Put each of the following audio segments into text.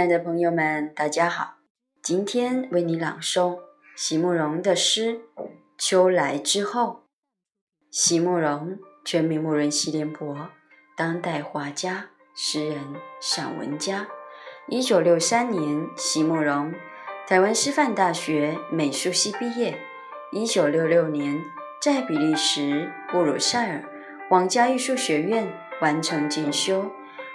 亲爱的朋友们，大家好！今天为你朗诵席慕容的诗《秋来之后》。席慕容，全名慕容席联博，当代画家、诗人、散文家。一九六三年，席慕容台湾师范大学美术系毕业。一九六六年，在比利时布鲁塞尔皇家艺术学院完成进修。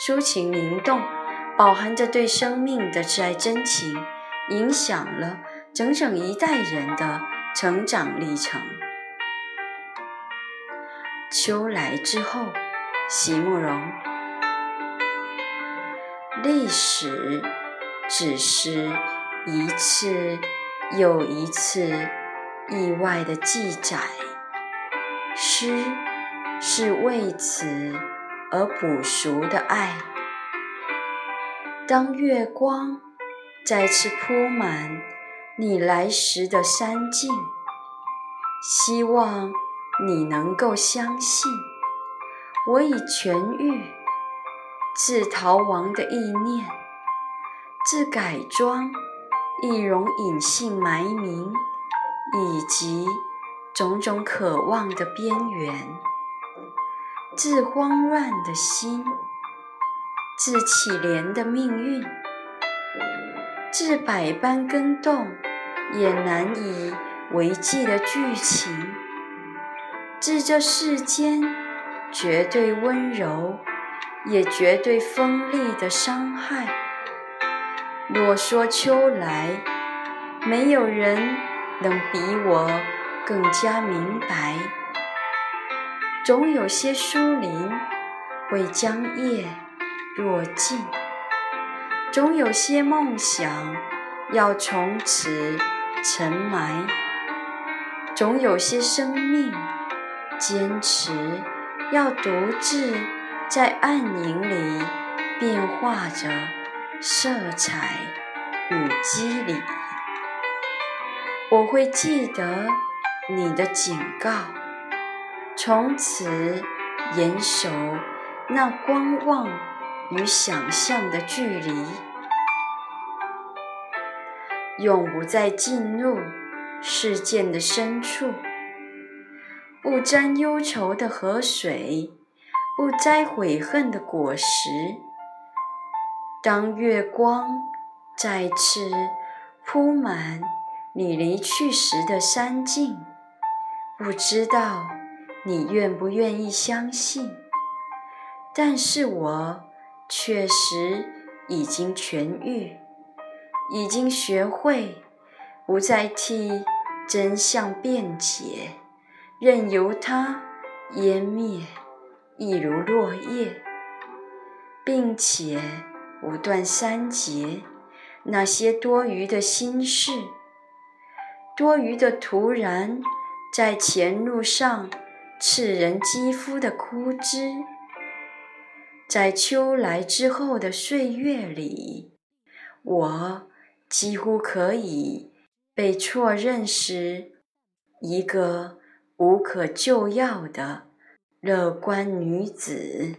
抒情灵动，饱含着对生命的挚爱真情，影响了整整一代人的成长历程。秋来之后，席慕容。历史只是一次又一次意外的记载，诗是为此。而补赎的爱。当月光再次铺满你来时的山径，希望你能够相信，我已痊愈。自逃亡的意念，自改装易容隐姓埋名，以及种种渴望的边缘。自慌乱的心，自乞怜的命运，自百般更动也难以为继的剧情，自这世间绝对温柔也绝对锋利的伤害。若说秋来，没有人能比我更加明白。总有些疏林会将叶落尽，总有些梦想要从此沉埋，总有些生命坚持要独自在暗影里变化着色彩与肌理。我会记得你的警告。从此严守那观望与想象的距离，永不再进入事件的深处，不沾忧愁的河水，不摘悔恨的果实。当月光再次铺满你离去时的山径，不知道。你愿不愿意相信？但是我确实已经痊愈，已经学会不再替真相辩解，任由它湮灭，一如落叶，并且不断删节那些多余的心事，多余的突然在前路上。刺人肌肤的枯枝，在秋来之后的岁月里，我几乎可以被错认是一个无可救药的乐观女子。